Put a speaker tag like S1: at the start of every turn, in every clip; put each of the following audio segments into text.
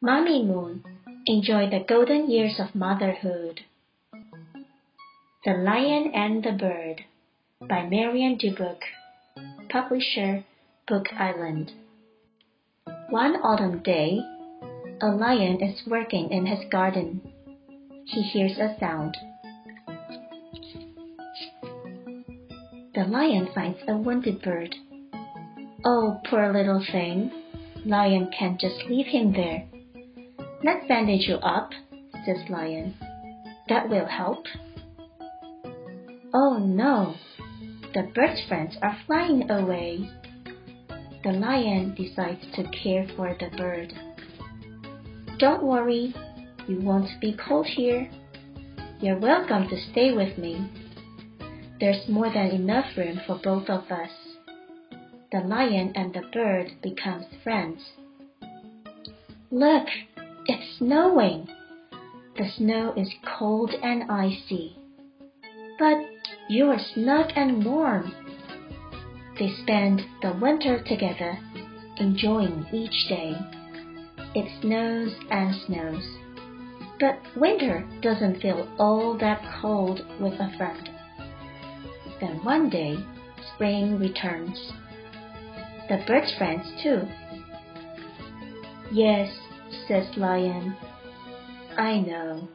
S1: Mommy Moon, enjoy the golden years of motherhood. The Lion and the Bird by Marianne Dubuc, publisher Book Island. One autumn day, a lion is working in his garden. He hears a sound. The lion finds a wounded bird. Oh, poor little thing! Lion can't just leave him there. Let's bandage you up, says Lion. That will help. Oh no! The bird's friends are flying away. The lion decides to care for the bird. Don't worry, you won't be cold here. You're welcome to stay with me. There's more than enough room for both of us. The lion and the bird becomes friends. Look, it's snowing. The snow is cold and icy. But you are snug and warm. They spend the winter together, enjoying each day. It snows and snows. But winter doesn't feel all that cold with a friend. Then one day, spring returns. The bird's friends too. Yes, says Lion. I know.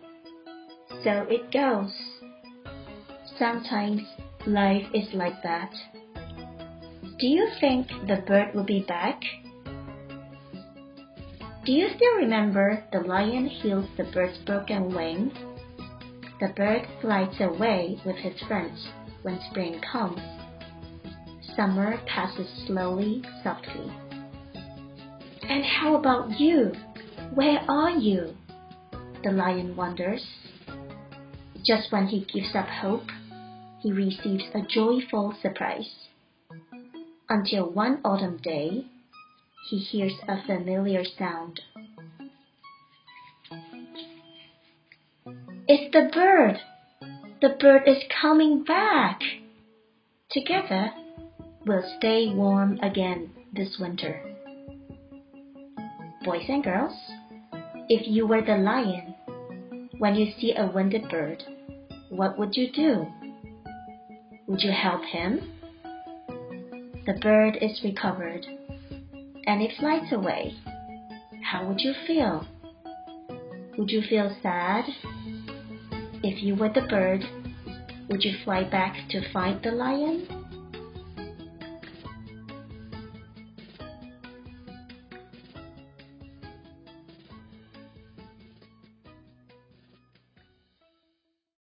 S1: So it goes. Sometimes life is like that. Do you think the bird will be back? Do you still remember the lion heals the bird's broken wing? The bird flies away with his friends when spring comes. Summer passes slowly, softly. And how about you? Where are you? The lion wonders. Just when he gives up hope, he receives a joyful surprise. Until one autumn day, he hears a familiar sound. It's the bird! The bird is coming back! Together, we'll stay warm again this winter. Boys and girls, if you were the lion, when you see a wounded bird, what would you do? Would you help him? The bird is recovered and it flies away. How would you feel? Would you feel sad? If you were the bird, would you fly back to fight the lion?